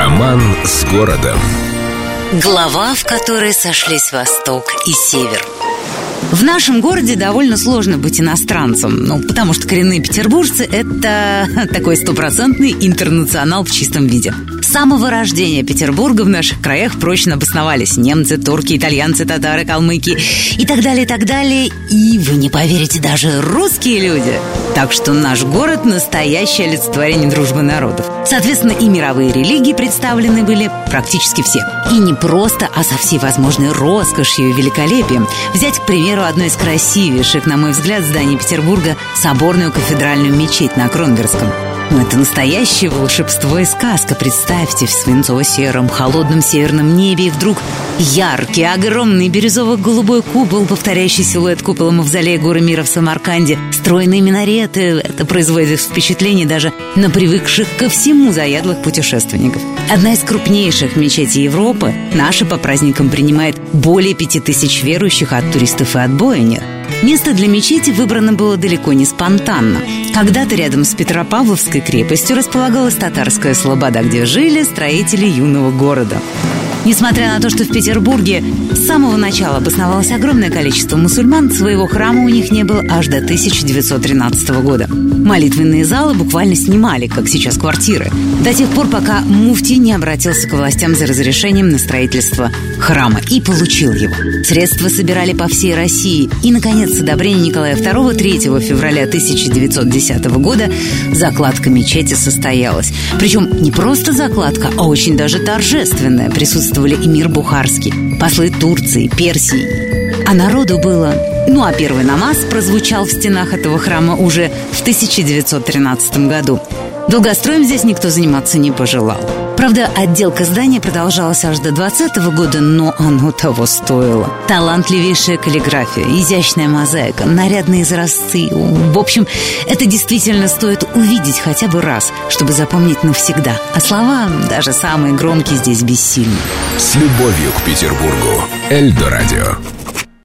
Роман с городом. Глава, в которой сошлись Восток и Север. В нашем городе довольно сложно быть иностранцем, ну, потому что коренные петербуржцы – это такой стопроцентный интернационал в чистом виде. Самого рождения Петербурга в наших краях прочно обосновались немцы, турки, итальянцы, татары, калмыки и так далее, и так далее. И вы не поверите, даже русские люди. Так что наш город – настоящее олицетворение дружбы народов. Соответственно, и мировые религии представлены были практически все. И не просто, а со всей возможной роскошью и великолепием. Взять, к примеру, одно из красивейших, на мой взгляд, зданий Петербурга – соборную кафедральную мечеть на Кронверском. Это настоящее волшебство и сказка. Представьте, в свинцово-сером, холодном северном небе и вдруг яркий, огромный бирюзово-голубой купол, повторяющий силуэт купола мавзолея горы мира в Самарканде, стройные минареты. Это производит впечатление даже на привыкших ко всему заядлых путешественников. Одна из крупнейших мечетей Европы, наша по праздникам принимает более пяти тысяч верующих, от туристов и отбоя нет. Место для мечети выбрано было далеко не спонтанно. Когда-то рядом с Петропавловской крепостью располагалась татарская слобода, где жили строители юного города. Несмотря на то, что в Петербурге с самого начала обосновалось огромное количество мусульман, своего храма у них не было аж до 1913 года. Молитвенные залы буквально снимали, как сейчас квартиры, до тех пор, пока муфти не обратился к властям за разрешением на строительство храма и получил его. Средства собирали по всей России, и, наконец, с одобрения Николая II 3 февраля 1910 года закладка мечети состоялась. Причем не просто закладка, а очень даже торжественная. Присутствовали эмир Бухарский, послы Турции, Персии. А народу было ну а первый намаз прозвучал в стенах этого храма уже в 1913 году. Долгостроем здесь никто заниматься не пожелал. Правда, отделка здания продолжалась аж до 20 -го года, но оно того стоило. Талантливейшая каллиграфия, изящная мозаика, нарядные изразцы. В общем, это действительно стоит увидеть хотя бы раз, чтобы запомнить навсегда. А слова, даже самые громкие, здесь бессильны. С любовью к Петербургу. Эльдо радио.